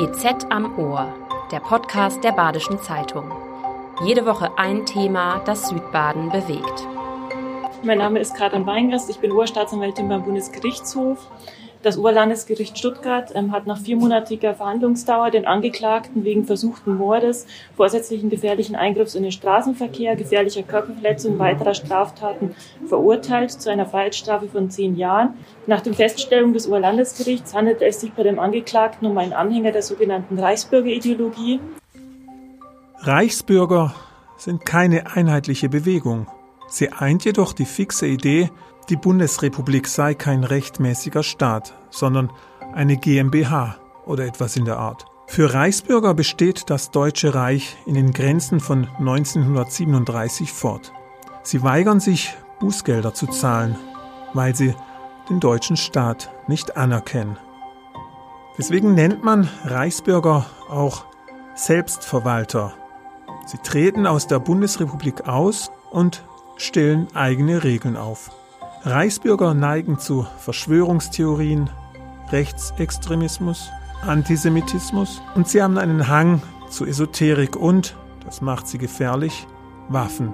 BZ am Ohr, der Podcast der Badischen Zeitung. Jede Woche ein Thema, das Südbaden bewegt. Mein Name ist Karin Weingast, ich bin Oberstaatsanwältin beim Bundesgerichtshof das Oberlandesgericht Stuttgart ähm, hat nach viermonatiger Verhandlungsdauer den Angeklagten wegen versuchten Mordes, vorsätzlichen gefährlichen Eingriffs in den Straßenverkehr, gefährlicher Körperverletzung und weiterer Straftaten verurteilt zu einer Freiheitsstrafe von zehn Jahren. Nach den Feststellungen des Oberlandesgerichts handelt es sich bei dem Angeklagten um einen Anhänger der sogenannten Reichsbürgerideologie. Reichsbürger sind keine einheitliche Bewegung. Sie eint jedoch die fixe Idee, die Bundesrepublik sei kein rechtmäßiger Staat, sondern eine GmbH oder etwas in der Art. Für Reichsbürger besteht das Deutsche Reich in den Grenzen von 1937 fort. Sie weigern sich, Bußgelder zu zahlen, weil sie den deutschen Staat nicht anerkennen. Deswegen nennt man Reichsbürger auch Selbstverwalter. Sie treten aus der Bundesrepublik aus und stellen eigene Regeln auf. Reichsbürger neigen zu Verschwörungstheorien, Rechtsextremismus, Antisemitismus und sie haben einen Hang zu Esoterik und, das macht sie gefährlich, Waffen.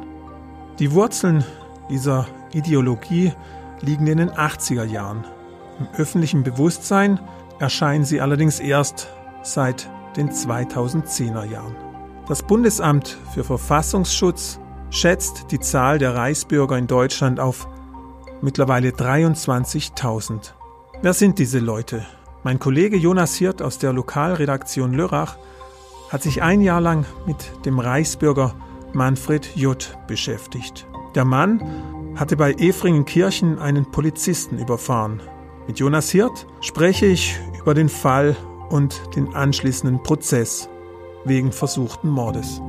Die Wurzeln dieser Ideologie liegen in den 80er Jahren. Im öffentlichen Bewusstsein erscheinen sie allerdings erst seit den 2010er Jahren. Das Bundesamt für Verfassungsschutz schätzt die Zahl der Reichsbürger in Deutschland auf mittlerweile 23.000. Wer sind diese Leute? Mein Kollege Jonas Hirt aus der Lokalredaktion Lörrach hat sich ein Jahr lang mit dem Reichsbürger Manfred J. beschäftigt. Der Mann hatte bei Efringenkirchen einen Polizisten überfahren. Mit Jonas Hirt spreche ich über den Fall und den anschließenden Prozess wegen versuchten Mordes.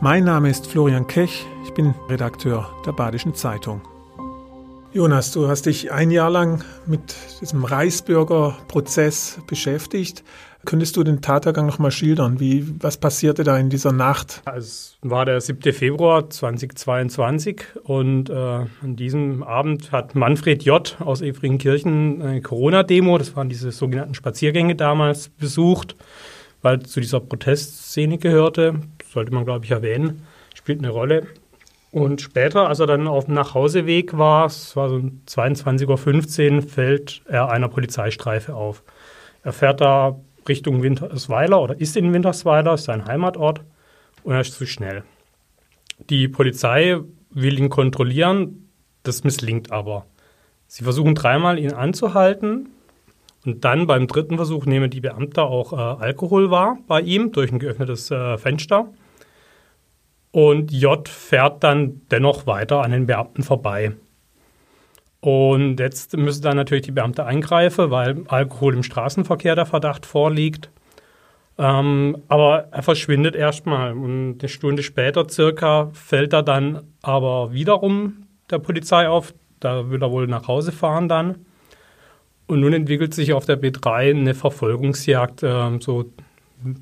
Mein Name ist Florian Kech, ich bin Redakteur der Badischen Zeitung. Jonas, du hast dich ein Jahr lang mit diesem Reichsbürgerprozess beschäftigt. Könntest du den Tathergang noch mal schildern? Wie, was passierte da in dieser Nacht? Es war der 7. Februar 2022 und äh, an diesem Abend hat Manfred J. aus Efringenkirchen eine Corona-Demo, das waren diese sogenannten Spaziergänge damals, besucht, weil zu dieser Protestszene gehörte. Sollte man, glaube ich, erwähnen. Spielt eine Rolle. Und später, als er dann auf dem Nachhauseweg war, es war so 22.15 Uhr, fällt er einer Polizeistreife auf. Er fährt da Richtung Wintersweiler oder ist in Wintersweiler, ist sein Heimatort, und er ist zu schnell. Die Polizei will ihn kontrollieren, das misslingt aber. Sie versuchen dreimal, ihn anzuhalten. Und dann beim dritten Versuch nehmen die Beamter auch äh, Alkohol wahr bei ihm durch ein geöffnetes äh, Fenster. Und J fährt dann dennoch weiter an den Beamten vorbei. Und jetzt müssen dann natürlich die Beamte eingreifen, weil Alkohol im Straßenverkehr der Verdacht vorliegt. Ähm, aber er verschwindet erstmal. Und eine Stunde später circa fällt er dann aber wiederum der Polizei auf. Da will er wohl nach Hause fahren dann. Und nun entwickelt sich auf der B3 eine Verfolgungsjagd äh, so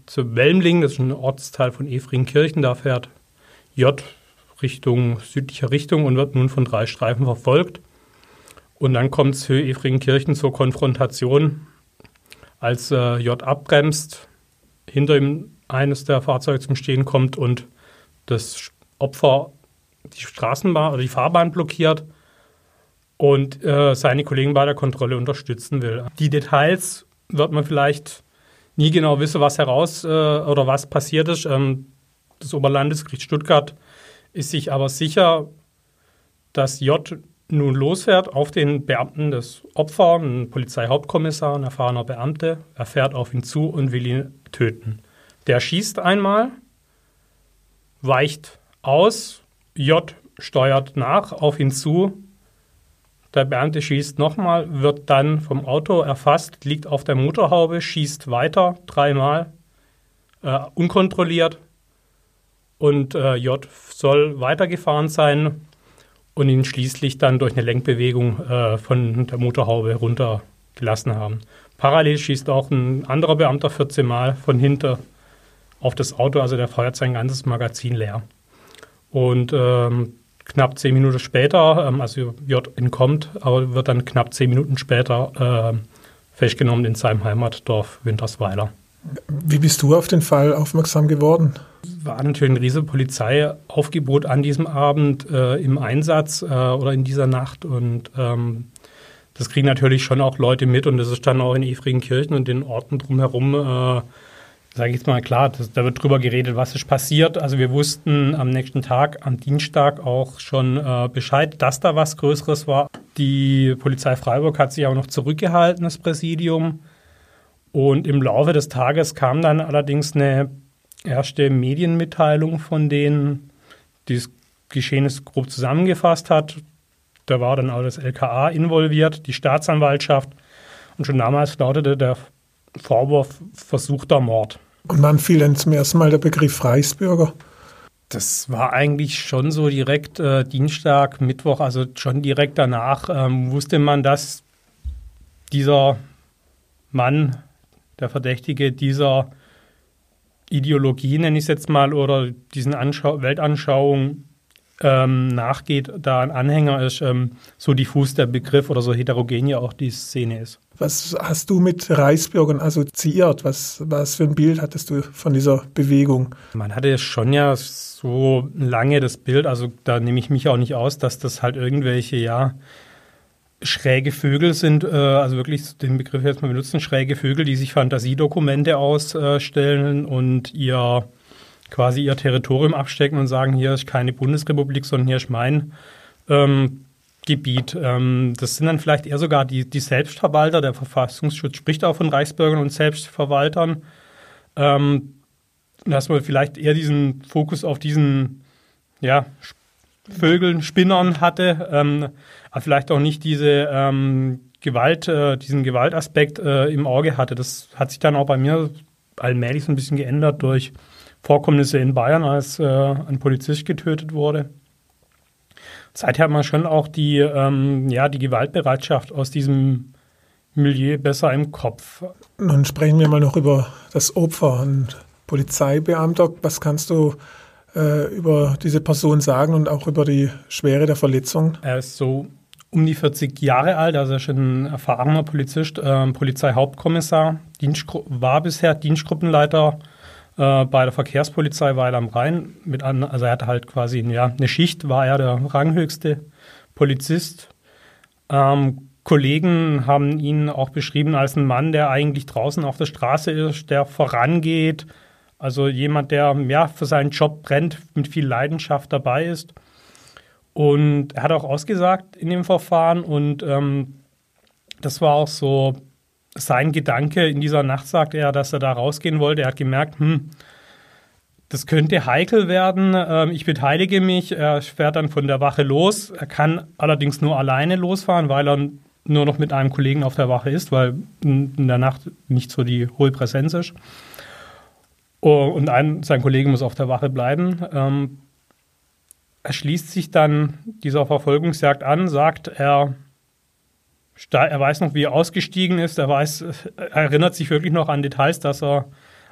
zu Welmling, das ist ein Ortsteil von Efringkirchen. Da fährt J Richtung südlicher Richtung und wird nun von drei Streifen verfolgt. Und dann kommt es für Efringenkirchen zur Konfrontation, als äh, J abbremst, hinter ihm eines der Fahrzeuge zum Stehen kommt und das Opfer die Straßenbahn oder die Fahrbahn blockiert und äh, seine Kollegen bei der Kontrolle unterstützen will. Die Details wird man vielleicht nie genau wissen, was heraus äh, oder was passiert ist. Ähm, das Oberlandesgericht Stuttgart ist sich aber sicher, dass J nun losfährt auf den Beamten des Opfers, ein Polizeihauptkommissar, ein erfahrener Beamte. Er fährt auf ihn zu und will ihn töten. Der schießt einmal, weicht aus, J steuert nach auf ihn zu. Der Beamte schießt nochmal, wird dann vom Auto erfasst, liegt auf der Motorhaube, schießt weiter, dreimal, äh, unkontrolliert, und äh, J soll weitergefahren sein und ihn schließlich dann durch eine Lenkbewegung äh, von der Motorhaube runtergelassen haben. Parallel schießt auch ein anderer Beamter 14 Mal von hinten auf das Auto, also der feuert sein ganzes Magazin leer. Und ähm, knapp zehn Minuten später, ähm, also J entkommt, aber wird dann knapp zehn Minuten später äh, festgenommen in seinem Heimatdorf Wintersweiler. Wie bist du auf den Fall aufmerksam geworden? war natürlich ein riesiges Polizeiaufgebot an diesem Abend äh, im Einsatz äh, oder in dieser Nacht und ähm, das kriegen natürlich schon auch Leute mit und das ist dann auch in Efringkirchen und den Orten drumherum, äh, sage ich jetzt mal klar, das, da wird drüber geredet, was ist passiert. Also wir wussten am nächsten Tag, am Dienstag auch schon äh, Bescheid, dass da was Größeres war. Die Polizei Freiburg hat sich auch noch zurückgehalten, das Präsidium. Und im Laufe des Tages kam dann allerdings eine erste Medienmitteilung von denen, die das Geschehen grob zusammengefasst hat. Da war dann auch das LKA involviert, die Staatsanwaltschaft. Und schon damals lautete der Vorwurf versuchter Mord. Und wann fiel denn zum ersten Mal der Begriff Reichsbürger? Das war eigentlich schon so direkt äh, Dienstag, Mittwoch, also schon direkt danach ähm, wusste man, dass dieser Mann, der Verdächtige, dieser Ideologie, nenne ich es jetzt mal, oder diesen Anschau Weltanschauungen ähm, nachgeht, da ein Anhänger ist, ähm, so diffus der Begriff oder so heterogen ja auch die Szene ist. Was hast du mit Reichsbürgern assoziiert? Was, was für ein Bild hattest du von dieser Bewegung? Man hatte schon ja so lange das Bild, also da nehme ich mich auch nicht aus, dass das halt irgendwelche, ja, schräge Vögel sind, äh, also wirklich den Begriff jetzt mal benutzen, schräge Vögel, die sich Fantasiedokumente ausstellen und ihr quasi ihr Territorium abstecken und sagen, hier ist keine Bundesrepublik, sondern hier ist mein ähm, Gebiet. Ähm, das sind dann vielleicht eher sogar die, die Selbstverwalter. Der Verfassungsschutz spricht auch von Reichsbürgern und Selbstverwaltern. Ähm, dass man vielleicht eher diesen Fokus auf diesen ja, Vögeln, Spinnern hatte, ähm, vielleicht auch nicht diese ähm, Gewalt, äh, diesen Gewaltaspekt äh, im Auge hatte. Das hat sich dann auch bei mir allmählich so ein bisschen geändert durch Vorkommnisse in Bayern, als äh, ein Polizist getötet wurde. Seither hat man schon auch die, ähm, ja, die Gewaltbereitschaft aus diesem Milieu besser im Kopf. Nun sprechen wir mal noch über das Opfer. Ein Polizeibeamter, was kannst du äh, über diese Person sagen und auch über die Schwere der Verletzung? Er ist so um die 40 Jahre alt, also er ist ein erfahrener Polizist, äh, Polizeihauptkommissar, Dienstgru war bisher Dienstgruppenleiter äh, bei der Verkehrspolizei Weil am Rhein. Mit an, also er hatte halt quasi ja, eine Schicht, war er der ranghöchste Polizist. Ähm, Kollegen haben ihn auch beschrieben als einen Mann, der eigentlich draußen auf der Straße ist, der vorangeht, also jemand, der ja, für seinen Job brennt, mit viel Leidenschaft dabei ist. Und er hat auch ausgesagt in dem Verfahren und ähm, das war auch so sein Gedanke. In dieser Nacht sagte er, dass er da rausgehen wollte. Er hat gemerkt, hm, das könnte heikel werden. Ähm, ich beteilige mich. Er fährt dann von der Wache los. Er kann allerdings nur alleine losfahren, weil er nur noch mit einem Kollegen auf der Wache ist, weil in der Nacht nicht so die hohe Präsenz ist. Oh, und ein, sein Kollege muss auf der Wache bleiben. Ähm, er schließt sich dann dieser Verfolgungsjagd an, sagt, er, er weiß noch, wie er ausgestiegen ist, er weiß, er erinnert sich wirklich noch an Details, dass er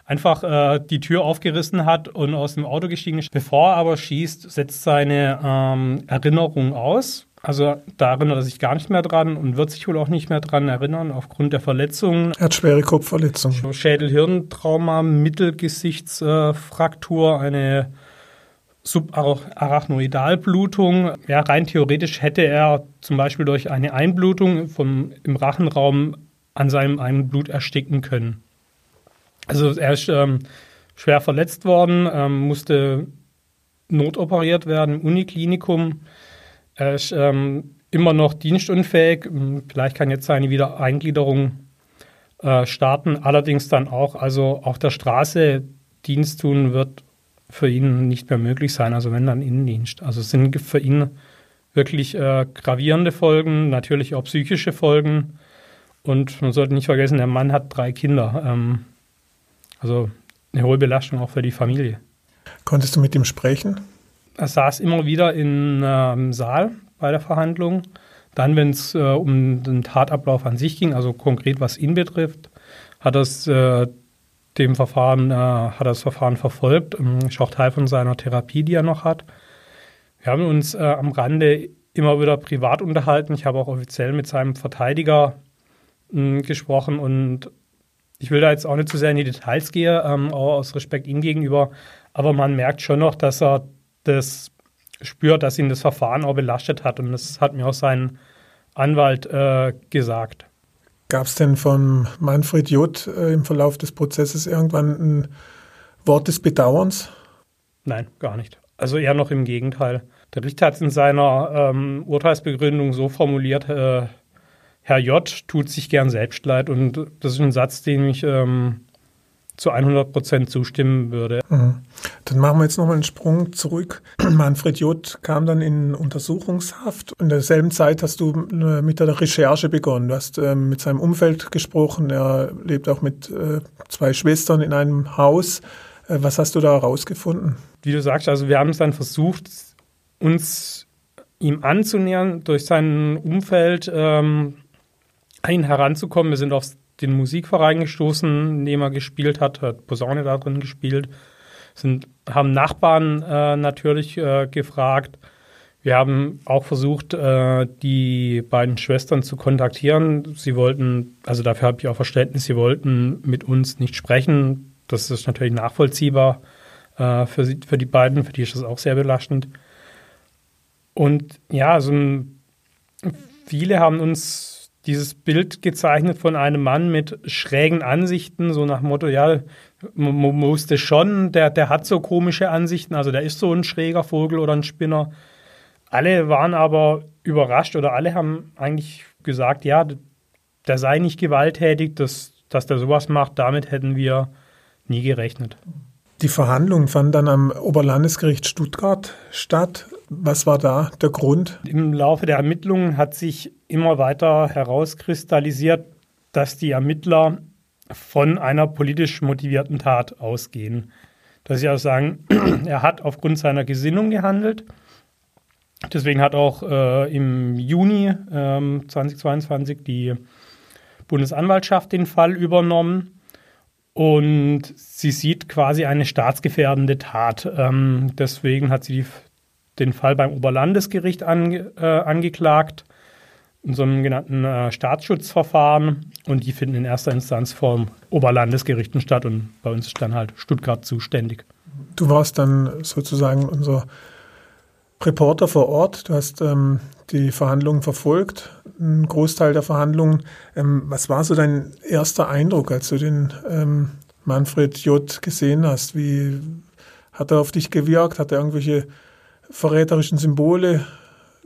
einfach äh, die Tür aufgerissen hat und aus dem Auto gestiegen ist. Bevor er aber schießt, setzt seine ähm, Erinnerung aus also da erinnert er sich gar nicht mehr dran und wird sich wohl auch nicht mehr dran erinnern aufgrund der Verletzungen. Er hat schwere Kopfverletzungen. Schädel-Hirntrauma, Mittelgesichtsfraktur, eine Subarachnoidalblutung. Ja, rein theoretisch hätte er zum Beispiel durch eine Einblutung vom, im Rachenraum an seinem Einblut ersticken können. Also er ist ähm, schwer verletzt worden, ähm, musste notoperiert werden im Uniklinikum. Er ist ähm, immer noch dienstunfähig. Hm, vielleicht kann jetzt seine Wiedereingliederung äh, starten. Allerdings dann auch, also auf der Straße Dienst tun wird für ihn nicht mehr möglich sein. Also wenn dann Innendienst. Also es sind für ihn wirklich äh, gravierende Folgen, natürlich auch psychische Folgen. Und man sollte nicht vergessen, der Mann hat drei Kinder. Ähm, also eine hohe Belastung auch für die Familie. Konntest du mit ihm sprechen? Er saß immer wieder im ähm, Saal bei der Verhandlung. Dann, wenn es äh, um den Tatablauf an sich ging, also konkret was ihn betrifft, hat das äh, dem Verfahren, äh, hat das Verfahren verfolgt. Ähm, ist auch Teil von seiner Therapie, die er noch hat. Wir haben uns äh, am Rande immer wieder privat unterhalten. Ich habe auch offiziell mit seinem Verteidiger mh, hm, gesprochen und Ich will da jetzt auch nicht zu sehr in die Details gehen, ähm, auch aus Respekt ihm gegenüber. Aber man merkt schon noch, dass er das spürt, dass ihn das Verfahren auch belastet hat. Und das hat mir auch sein Anwalt äh, gesagt. Gab es denn von Manfred J. Äh, im Verlauf des Prozesses irgendwann ein Wort des Bedauerns? Nein, gar nicht. Also eher noch im Gegenteil. Der Richter hat es in seiner ähm, Urteilsbegründung so formuliert, äh, Herr J. tut sich gern selbst leid. Und das ist ein Satz, den ich ähm, zu 100 Prozent zustimmen würde. Mhm. Dann machen wir jetzt nochmal einen Sprung zurück. Manfred J. kam dann in Untersuchungshaft. In derselben Zeit hast du äh, mit der Recherche begonnen. Du hast äh, mit seinem Umfeld gesprochen. Er lebt auch mit äh, zwei Schwestern in einem Haus. Äh, was hast du da herausgefunden? Wie du sagst, also wir haben es dann versucht, uns ihm anzunähern, durch sein Umfeld ähm, an ihn heranzukommen. Wir sind auf den Musikverein gestoßen, in dem er gespielt hat, hat Posaune da drin gespielt, sind, haben Nachbarn äh, natürlich äh, gefragt. Wir haben auch versucht, äh, die beiden Schwestern zu kontaktieren. Sie wollten, also dafür habe ich auch Verständnis, sie wollten mit uns nicht sprechen. Das ist natürlich nachvollziehbar äh, für, sie, für die beiden, für die ist das auch sehr belastend. Und ja, also viele haben uns dieses Bild gezeichnet von einem Mann mit schrägen Ansichten, so nach Motto, ja, man musste schon, der, der hat so komische Ansichten, also der ist so ein schräger Vogel oder ein Spinner. Alle waren aber überrascht oder alle haben eigentlich gesagt, ja, der sei nicht gewalttätig, dass, dass der sowas macht, damit hätten wir nie gerechnet. Die Verhandlung fand dann am Oberlandesgericht Stuttgart statt. Was war da der Grund? Im Laufe der Ermittlungen hat sich immer weiter herauskristallisiert, dass die Ermittler von einer politisch motivierten Tat ausgehen. Dass sie auch sagen, er hat aufgrund seiner Gesinnung gehandelt. Deswegen hat auch äh, im Juni äh, 2022 die Bundesanwaltschaft den Fall übernommen. Und sie sieht quasi eine staatsgefährdende Tat. Ähm, deswegen hat sie die, den Fall beim Oberlandesgericht ange, äh, angeklagt, in so einem genannten äh, Staatsschutzverfahren. Und die finden in erster Instanz vor Oberlandesgerichten statt. Und bei uns ist dann halt Stuttgart zuständig. Du warst dann sozusagen unser Reporter vor Ort. Du hast ähm, die Verhandlungen verfolgt, einen Großteil der Verhandlungen. Ähm, was war so dein erster Eindruck, als du den ähm, Manfred J. gesehen hast? Wie hat er auf dich gewirkt? Hat er irgendwelche verräterischen Symbole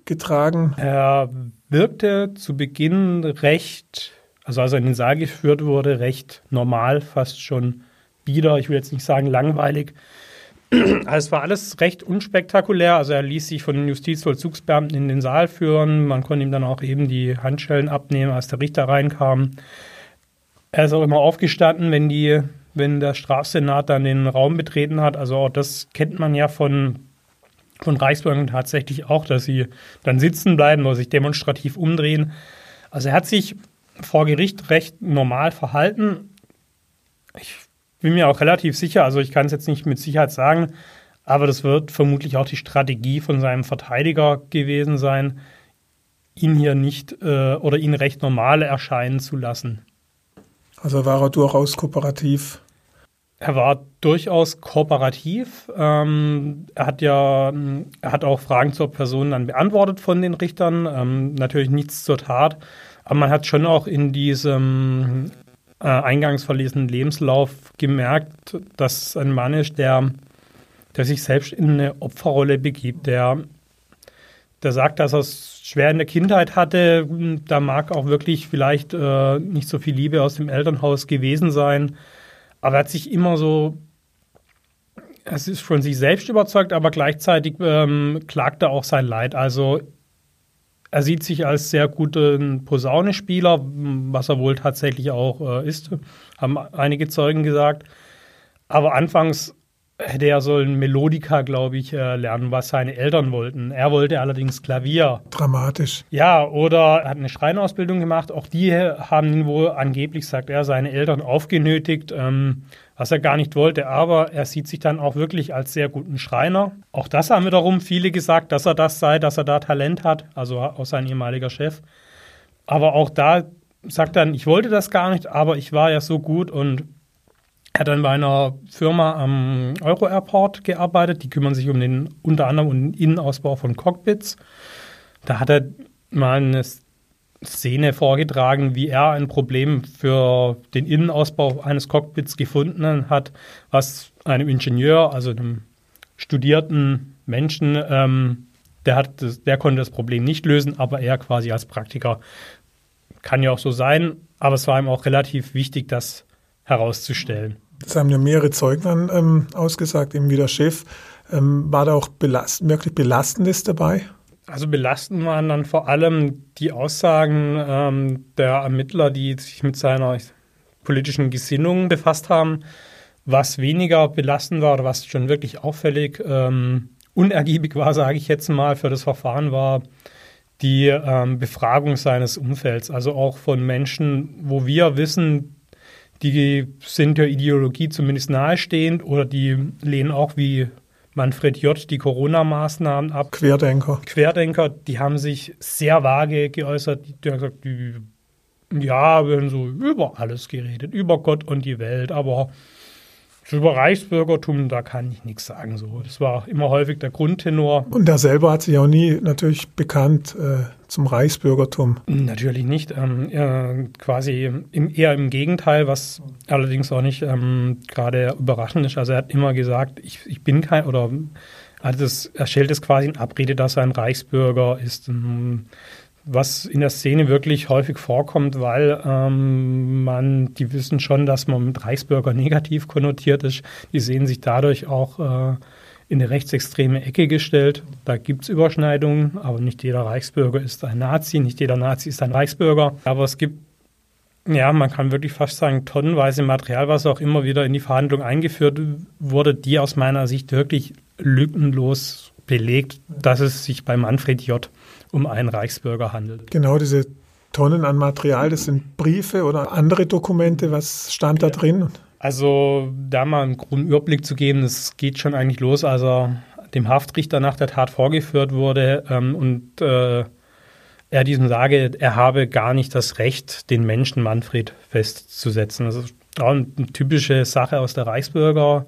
getragen? Er wirkte zu Beginn recht, also als er in den Saal geführt wurde, recht normal, fast schon bieder. Ich will jetzt nicht sagen langweilig. Also es war alles recht unspektakulär. Also er ließ sich von den Justizvollzugsbeamten in den Saal führen. Man konnte ihm dann auch eben die Handschellen abnehmen, als der Richter reinkam. Er ist auch immer aufgestanden, wenn die, wenn der Strafsenat dann den Raum betreten hat. Also auch das kennt man ja von, von Reichsbürgern tatsächlich auch, dass sie dann sitzen bleiben oder sich demonstrativ umdrehen. Also er hat sich vor Gericht recht normal verhalten. Ich bin mir auch relativ sicher, also ich kann es jetzt nicht mit Sicherheit sagen, aber das wird vermutlich auch die Strategie von seinem Verteidiger gewesen sein, ihn hier nicht äh, oder ihn recht normal erscheinen zu lassen. Also war er durchaus kooperativ? Er war durchaus kooperativ. Ähm, er hat ja, er hat auch Fragen zur Person dann beantwortet von den Richtern. Ähm, natürlich nichts zur Tat. Aber man hat schon auch in diesem äh, eingangs verlesenen Lebenslauf gemerkt, dass ein Mann ist, der, der sich selbst in eine Opferrolle begibt, der, der sagt, dass er es schwer in der Kindheit hatte. Da mag auch wirklich vielleicht äh, nicht so viel Liebe aus dem Elternhaus gewesen sein. Aber er hat sich immer so es ist von sich selbst überzeugt, aber gleichzeitig ähm, klagt er auch sein Leid. Also er sieht sich als sehr guten Posaunespieler, was er wohl tatsächlich auch äh, ist, haben einige Zeugen gesagt. Aber anfangs hätte er so ein Melodika, glaube ich, äh, lernen, was seine Eltern wollten. Er wollte allerdings Klavier. Dramatisch. Ja, oder er hat eine Schreinausbildung gemacht. Auch die haben ihn wohl angeblich, sagt er, seine Eltern aufgenötigt. Ähm, was er gar nicht wollte. Aber er sieht sich dann auch wirklich als sehr guten Schreiner. Auch das haben wiederum viele gesagt, dass er das sei, dass er da Talent hat, also auch sein ehemaliger Chef. Aber auch da sagt dann, ich wollte das gar nicht, aber ich war ja so gut und er hat dann bei einer Firma am Euro Airport gearbeitet, die kümmern sich um den unter anderem um den Innenausbau von Cockpits. Da hat er mal eine Szene vorgetragen, wie er ein Problem für den Innenausbau eines Cockpits gefunden hat, was einem Ingenieur, also einem studierten Menschen, ähm, der, hat das, der konnte das Problem nicht lösen, aber er quasi als Praktiker kann ja auch so sein, aber es war ihm auch relativ wichtig, das herauszustellen. Das haben ja mehrere Zeugen ähm, ausgesagt, eben wie der Chef. Ähm, war da auch belast wirklich Belastendes dabei? Also belastend waren dann vor allem die Aussagen ähm, der Ermittler, die sich mit seiner politischen Gesinnung befasst haben. Was weniger belastend war oder was schon wirklich auffällig ähm, unergiebig war, sage ich jetzt mal, für das Verfahren war die ähm, Befragung seines Umfelds. Also auch von Menschen, wo wir wissen, die sind der Ideologie zumindest nahestehend oder die lehnen auch wie Manfred J. die Corona-Maßnahmen ab. Querdenker. Querdenker, die haben sich sehr vage geäußert. Die, die haben gesagt, die, ja, wir haben so über alles geredet, über Gott und die Welt, aber über Reichsbürgertum, da kann ich nichts sagen. So. Das war immer häufig der Grundtenor. Und er selber hat sich auch nie natürlich bekannt äh, zum Reichsbürgertum. Natürlich nicht. Ähm, äh, quasi im, eher im Gegenteil, was allerdings auch nicht ähm, gerade überraschend ist. Also er hat immer gesagt, ich, ich bin kein, oder also das, er stellt es quasi in Abrede, dass er ein Reichsbürger ist. Ähm, was in der Szene wirklich häufig vorkommt, weil ähm, man, die wissen schon, dass man mit Reichsbürger negativ konnotiert ist. Die sehen sich dadurch auch äh, in eine rechtsextreme Ecke gestellt. Da gibt es Überschneidungen, aber nicht jeder Reichsbürger ist ein Nazi, nicht jeder Nazi ist ein Reichsbürger. Aber es gibt, ja, man kann wirklich fast sagen, tonnenweise Material, was auch immer wieder in die Verhandlung eingeführt wurde, die aus meiner Sicht wirklich lückenlos belegt, dass es sich bei Manfred J um einen Reichsbürger handelt. Genau, diese Tonnen an Material, das sind Briefe oder andere Dokumente. Was stand da drin? Also da mal einen groben Überblick zu geben, es geht schon eigentlich los, als er dem Haftrichter nach der Tat vorgeführt wurde ähm, und äh, er diesem sage, er habe gar nicht das Recht, den Menschen Manfred festzusetzen. Das ist auch eine typische Sache aus der Reichsbürger.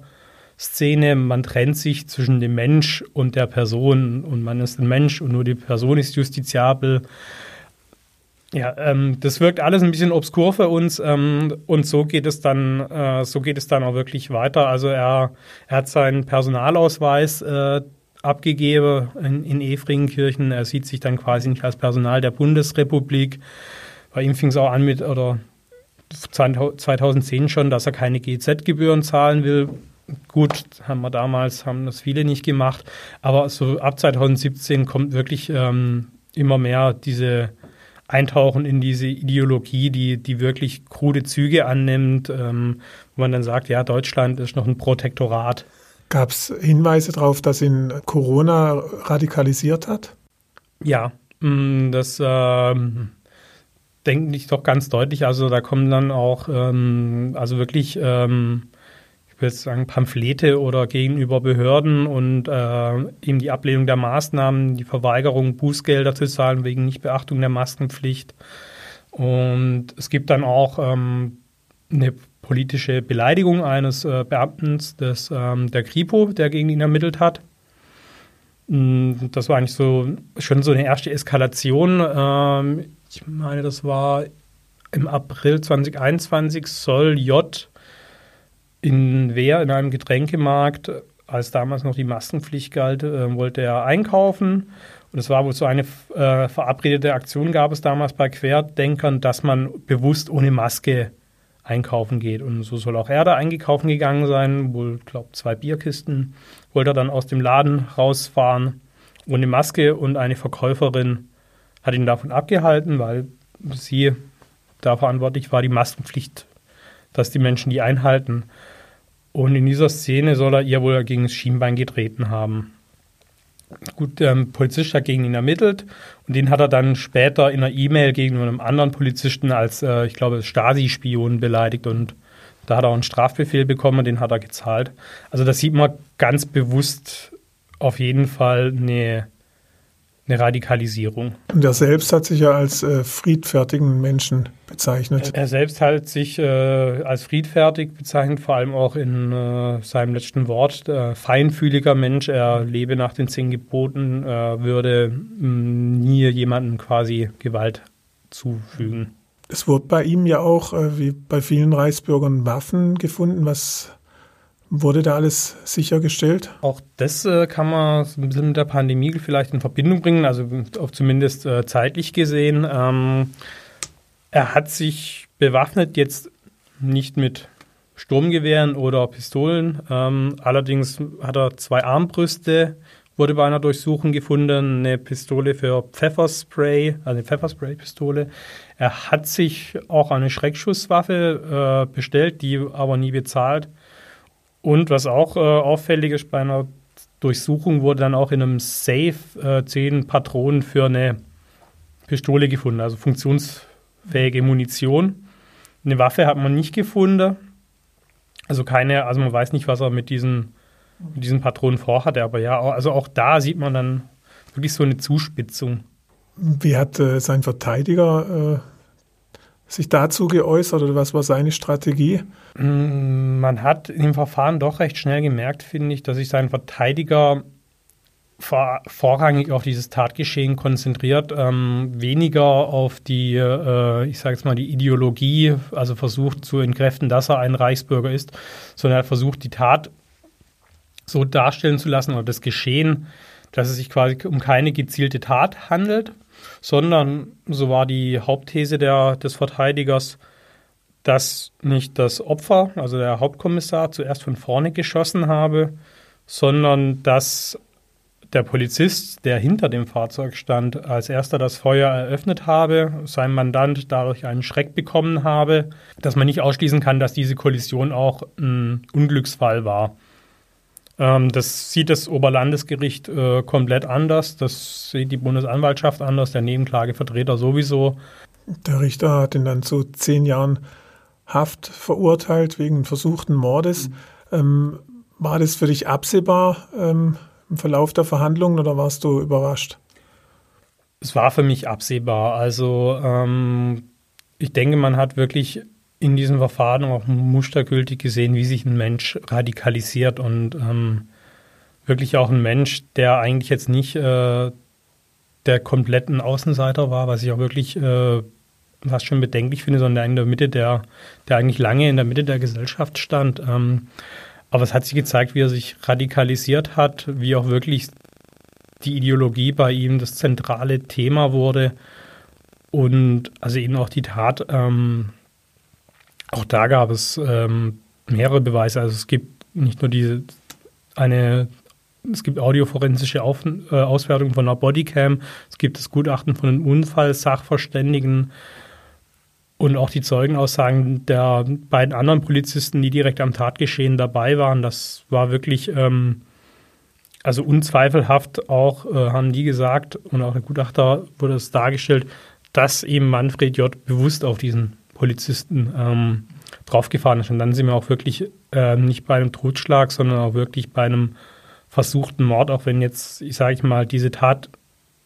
Szene, man trennt sich zwischen dem Mensch und der Person und man ist ein Mensch und nur die Person ist justiziabel. Ja, ähm, das wirkt alles ein bisschen obskur für uns ähm, und so geht es dann, äh, so geht es dann auch wirklich weiter. Also er, er hat seinen Personalausweis äh, abgegeben in, in Efringkirchen. Er sieht sich dann quasi nicht als Personal der Bundesrepublik. Bei ihm fing es auch an mit, oder 2010 schon, dass er keine GZ-Gebühren zahlen will, Gut, haben wir damals, haben das viele nicht gemacht, aber so ab 2017 kommt wirklich ähm, immer mehr diese Eintauchen in diese Ideologie, die, die wirklich krude Züge annimmt, ähm, wo man dann sagt, ja, Deutschland ist noch ein Protektorat. Gab es Hinweise darauf, dass ihn Corona radikalisiert hat? Ja, mm, das ähm, denke ich doch ganz deutlich. Also da kommen dann auch, ähm, also wirklich ähm, ich würde sagen, Pamphlete oder gegenüber Behörden und äh, eben die Ablehnung der Maßnahmen, die Verweigerung, Bußgelder zu zahlen wegen Nichtbeachtung der Maskenpflicht. Und es gibt dann auch ähm, eine politische Beleidigung eines äh, Beamten des, ähm, der Kripo, der gegen ihn ermittelt hat. Mm, das war eigentlich so schon so eine erste Eskalation. Ähm, ich meine, das war im April 2021 soll J in Wehr in einem Getränkemarkt, als damals noch die Maskenpflicht galt, äh, wollte er einkaufen. Und es war wohl so eine äh, verabredete Aktion gab es damals bei Querdenkern, dass man bewusst ohne Maske einkaufen geht. Und so soll auch er da eingekaufen gegangen sein. Wohl, glaube zwei Bierkisten. Wollte er dann aus dem Laden rausfahren ohne Maske und eine Verkäuferin hat ihn davon abgehalten, weil sie da verantwortlich war, die Maskenpflicht, dass die Menschen die einhalten. Und in dieser Szene soll er ihr wohl gegen das Schienbein getreten haben. Gut, der Polizist hat gegen ihn ermittelt und den hat er dann später in einer E-Mail gegen einem anderen Polizisten als, äh, ich glaube, Stasi-Spion beleidigt und da hat er auch einen Strafbefehl bekommen, den hat er gezahlt. Also da sieht man ganz bewusst auf jeden Fall eine, eine Radikalisierung. Und er selbst hat sich ja als äh, friedfertigen Menschen bezeichnet. Er selbst hat sich äh, als friedfertig bezeichnet, vor allem auch in äh, seinem letzten Wort, äh, feinfühliger Mensch. Er lebe nach den zehn Geboten, würde mh, mm, nie jemandem quasi Gewalt zufügen. Es wurde bei ihm ja auch, äh, wie bei vielen Reichsbürgern, Waffen gefunden. Was Wurde da alles sichergestellt? Auch das äh, kann man ein bisschen mit der Pandemie vielleicht in Verbindung bringen, also zumindest äh, zeitlich gesehen. Ähm, er hat sich bewaffnet, jetzt nicht mit Sturmgewehren oder Pistolen. Ähm, allerdings hat er zwei Armbrüste, wurde bei einer Durchsuchung gefunden, eine Pistole für Pfefferspray, also eine Pfefferspray-Pistole. Er hat sich auch eine Schreckschusswaffe äh, bestellt, die aber nie bezahlt. Und was auch äh, auffällig ist, bei einer Durchsuchung wurde dann auch in einem Safe äh, zehn Patronen für eine Pistole gefunden, also funktionsfähige Munition. Eine Waffe hat man nicht gefunden. Also keine, also man weiß nicht, was er mit diesen, mit diesen Patronen vorhatte, aber ja, also auch da sieht man dann wirklich so eine Zuspitzung. Wie hat äh, sein Verteidiger äh, sich dazu geäußert oder was war seine Strategie? Mm, man hat im Verfahren doch recht schnell gemerkt, finde ich, dass sich sein Verteidiger vor, vorrangig auf dieses Tatgeschehen konzentriert, ähm, weniger auf die, äh, ich sage jetzt mal, die Ideologie, also versucht zu entkräften, dass er ein Reichsbürger ist, sondern er versucht, die Tat so darstellen zu lassen oder das Geschehen, dass es sich quasi um keine gezielte Tat handelt, sondern, so war die Hauptthese der, des Verteidigers, dass nicht das Opfer, also der Hauptkommissar, zuerst von vorne geschossen habe, sondern dass der Polizist, der hinter dem Fahrzeug stand, als erster das Feuer eröffnet habe, sein Mandant dadurch einen Schreck bekommen habe, dass man nicht ausschließen kann, dass diese Kollision auch ein Unglücksfall war. Ähm, das sieht das Oberlandesgericht äh, komplett anders. Das sieht die Bundesanwaltschaft anders, der Nebenklagevertreter sowieso. Der Richter hat ihn dann zu zehn Jahren Haft verurteilt wegen versuchten Mordes. Mhm. Ähm, war das für dich absehbar ähm, im Verlauf der Verhandlungen oder warst du überrascht? Es war für mich absehbar. Also ähm, ich denke, man hat wirklich in diesem Verfahren auch mustergültig gesehen, wie sich ein Mensch radikalisiert und ähm, wirklich auch ein Mensch, der eigentlich jetzt nicht äh, der kompletten Außenseiter war, was ich auch wirklich äh, was schon bedenklich finde, sondern der in der Mitte der, der eigentlich lange in der Mitte der Gesellschaft stand. Ähm, aber es hat sich gezeigt, wie er sich radikalisiert hat, wie auch wirklich die Ideologie bei ihm das zentrale Thema wurde und also eben auch die Tat ähm, auch da gab es ähm, mehrere Beweise. Also es gibt nicht nur diese eine, es gibt audioforensische Auf, äh, Auswertung von einer Bodycam, es gibt das Gutachten von einem Unfallsachverständigen und auch die Zeugenaussagen der beiden anderen Polizisten, die direkt am Tatgeschehen dabei waren. Das war wirklich ähm, also unzweifelhaft auch, äh, haben die gesagt, und auch der Gutachter wurde es dargestellt, dass eben Manfred J. bewusst auf diesen Polizisten ähm, draufgefahren ist. Und dann sind wir auch wirklich äh, nicht bei einem Totschlag, sondern auch wirklich bei einem versuchten Mord, auch wenn jetzt, ich sage ich mal, diese Tat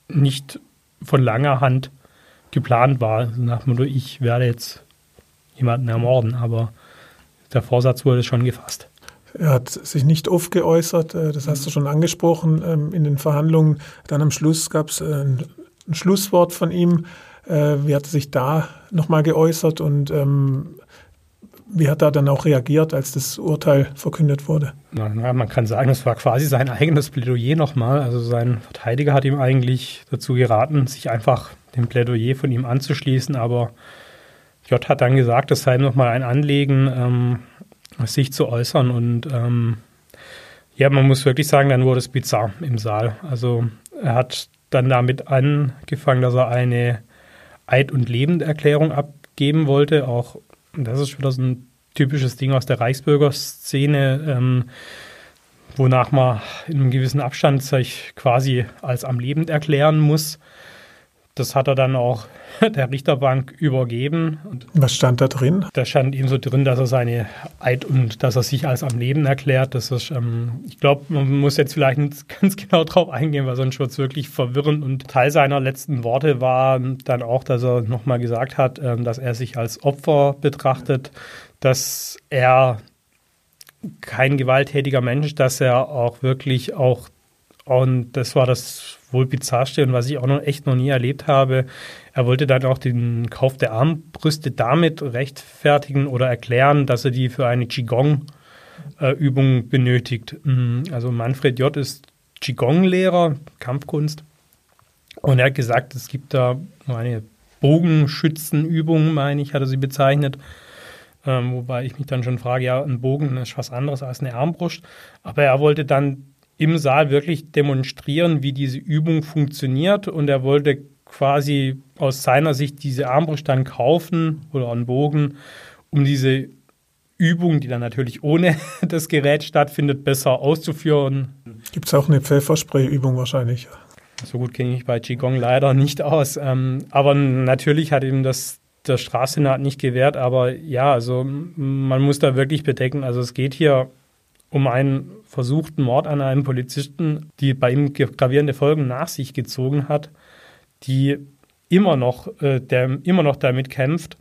nicht von langer Hand geplant war. Also nach dem Motto, ich werde jetzt jemanden ermorden, aber der Vorsatz wurde schon gefasst. Er hat sich nicht oft geäußert, äh, das hast du schon angesprochen ähm, in den Verhandlungen. Dann am Schluss gab es äh, ein Schlusswort von ihm. Äh, wie hat er sich da nochmal geäußert und ähm, wie hat er dann auch reagiert, als das Urteil verkündet wurde? Na, na, man kann sagen, es war quasi sein eigenes Plädoyer nochmal. Also sein Verteidiger hat ihm eigentlich dazu geraten, sich einfach dem Plädoyer von ihm anzuschließen. Aber J hat dann gesagt, es sei ihm nochmal ein Anliegen, ähm, sich zu äußern. Und ähm, ja, man muss wirklich sagen, dann wurde es bizarr im Saal. Also er hat dann damit angefangen, dass er eine Eid- und Lebenderklärung abgeben wollte. Auch das ist wieder so ein typisches Ding aus der Reichsbürgerszene, ähm, wonach man in einem gewissen Abstand sich quasi als am Leben erklären muss. Das hat er dann auch der Richterbank übergeben. Was stand da drin? Da stand ihm so drin, dass er seine Eid und dass er sich als am Leben erklärt. Das ist, ähm, ich glaube, man muss jetzt vielleicht nicht ganz genau drauf eingehen, weil sonst wird es wirklich verwirrend. Und Teil seiner letzten Worte war dann auch, dass er nochmal gesagt hat, ähm, dass er sich als Opfer betrachtet, dass er kein gewalttätiger Mensch, dass er auch wirklich auch, und das war das wohl bizarrste und was ich auch noch echt noch nie erlebt habe, er wollte dann auch den Kauf der Armbrüste damit rechtfertigen oder erklären, dass er die für eine Qigong-Übung benötigt. Mhm. Also Manfred J. ist Qigong-Lehrer, Kampfkunst. Und er hat gesagt, es gibt da eine Bogenschützenübung, meine ich, hat er sie bezeichnet. Ähm, wobei ich mich dann schon frage, ja, ein Bogen ist was anderes als eine Armbrust. Aber er wollte dann im Saal wirklich demonstrieren, wie diese Übung funktioniert. Und er wollte quasi aus seiner Sicht diese Armbrust dann kaufen oder einen Bogen, um diese Übung, die dann natürlich ohne das Gerät stattfindet, besser auszuführen. Gibt es auch eine Pfefferspray-Übung wahrscheinlich? So gut kenne ich mich bei Qigong leider nicht aus. Ähm, aber natürlich hat ihm das der Strafsenat nicht gewährt. Aber ja, also man muss da wirklich bedenken, also es geht hier um einen versuchten Mord an einem Polizisten, die bei ihm gravierende Folgen nach sich gezogen hat die immer noch, äh, der immer noch damit kämpft.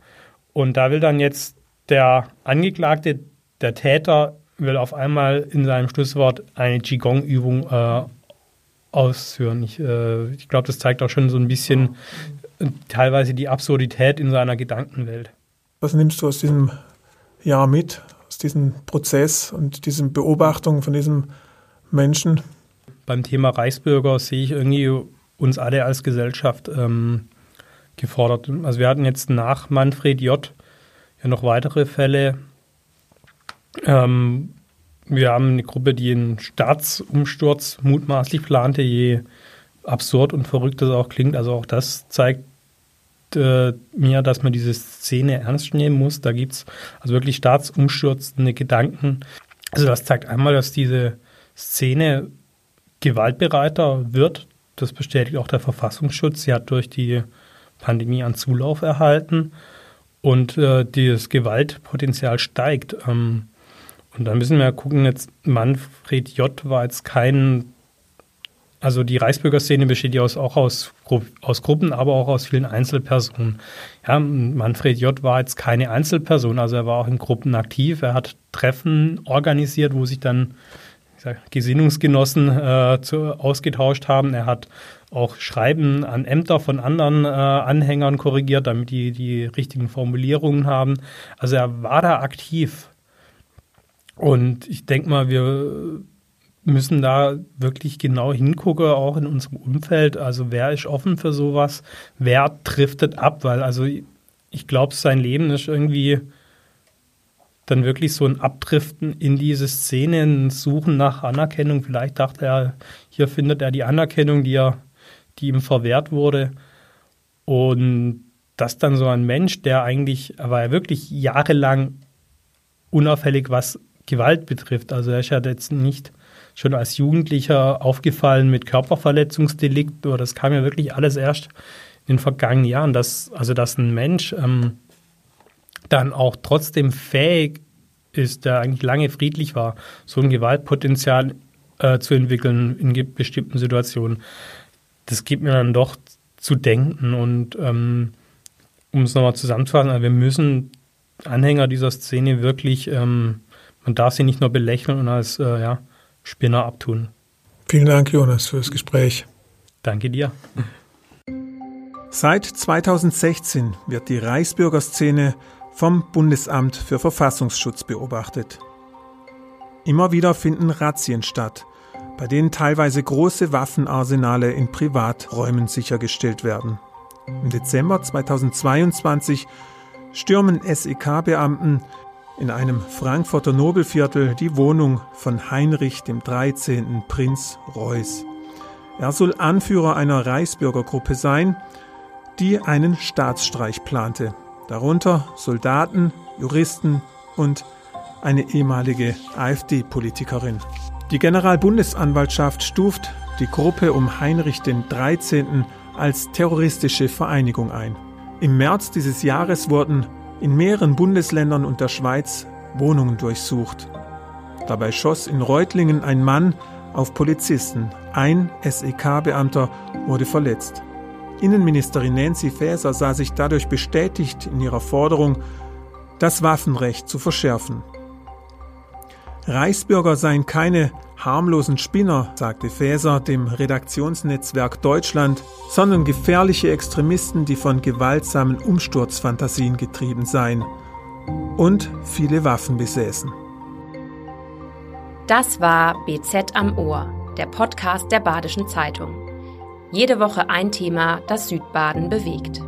Und da will dann jetzt der Angeklagte, der Täter, will auf einmal in seinem Schlusswort eine Qigong-Übung äh, ausführen. Ich, äh, ich glaube, das zeigt auch schon so ein bisschen äh, teilweise die Absurdität in seiner Gedankenwelt. Was nimmst du aus diesem Jahr mit, aus diesem Prozess und diesen Beobachtungen von diesem Menschen? Beim Thema Reichsbürger sehe ich irgendwie uns alle als Gesellschaft ähm, gefordert. Also wir hatten jetzt nach Manfred J. ja noch weitere Fälle. Ähm, wir haben eine Gruppe, die einen Staatsumsturz mutmaßlich plante, je absurd und verrückt das auch klingt. Also auch das zeigt äh, mir, dass man diese Szene ernst nehmen muss. Da gibt es also wirklich staatsumstürzende Gedanken. Also das zeigt einmal, dass diese Szene gewaltbereiter wird, das bestätigt auch der Verfassungsschutz. Sie hat durch die Pandemie an Zulauf erhalten und äh, das Gewaltpotenzial steigt. Ähm, und da müssen wir gucken, jetzt Manfred J. war jetzt kein, also die Reichsbürgerszene besteht ja aus, auch aus, aus Gruppen, aber auch aus vielen Einzelpersonen. Ja, Manfred J. war jetzt keine Einzelperson, also er war auch in Gruppen aktiv. Er hat Treffen organisiert, wo sich dann Gesinnungsgenossen äh, zu, ausgetauscht haben. Er hat auch Schreiben an Ämter von anderen äh, Anhängern korrigiert, damit die die richtigen Formulierungen haben. Also er war da aktiv. Und ich denke mal, wir müssen da wirklich genau hingucken, auch in unserem Umfeld. Also wer ist offen für sowas? Wer driftet ab? Weil also ich glaube, sein Leben ist irgendwie dann wirklich so ein Abdriften in diese Szene, ein Suchen nach Anerkennung. Vielleicht dachte er, hier findet er die Anerkennung, die, er, die ihm verwehrt wurde. Und dass dann so ein Mensch, der eigentlich, er war ja wirklich jahrelang unauffällig, was Gewalt betrifft. Also er ist ja jetzt nicht schon als Jugendlicher aufgefallen mit Körperverletzungsdelikt, oder das kam ja wirklich alles erst in den vergangenen Jahren. Dass, also dass ein Mensch ähm, dann auch trotzdem fähig ist, der eigentlich lange friedlich war, so ein Gewaltpotenzial äh, zu entwickeln in bestimmten Situationen, das gibt mir dann doch zu denken. Und ähm, um es nochmal zusammenzufassen, also wir müssen Anhänger dieser Szene wirklich, ähm, man darf sie nicht nur belächeln und als äh, ja, Spinner abtun. Vielen Dank, Jonas, für das Gespräch. Danke dir. Seit 2016 wird die Reichsbürgerszene vom Bundesamt für Verfassungsschutz beobachtet. Immer wieder finden Razzien statt, bei denen teilweise große Waffenarsenale in Privaträumen sichergestellt werden. Im Dezember 2022 stürmen SEK-Beamten in einem Frankfurter Nobelviertel die Wohnung von Heinrich dem 13. Prinz Reuß. Er soll Anführer einer Reichsbürgergruppe sein, die einen Staatsstreich plante darunter Soldaten, Juristen und eine ehemalige AfD-Politikerin. Die Generalbundesanwaltschaft stuft die Gruppe um Heinrich den 13. als terroristische Vereinigung ein. Im März dieses Jahres wurden in mehreren Bundesländern und der Schweiz Wohnungen durchsucht. Dabei schoss in Reutlingen ein Mann auf Polizisten. Ein SEK-Beamter wurde verletzt. Innenministerin Nancy Faeser sah sich dadurch bestätigt in ihrer Forderung, das Waffenrecht zu verschärfen. Reichsbürger seien keine harmlosen Spinner, sagte Faeser dem Redaktionsnetzwerk Deutschland, sondern gefährliche Extremisten, die von gewaltsamen Umsturzfantasien getrieben seien und viele Waffen besäßen. Das war BZ am Ohr, der Podcast der Badischen Zeitung. Jede Woche ein Thema, das Südbaden bewegt.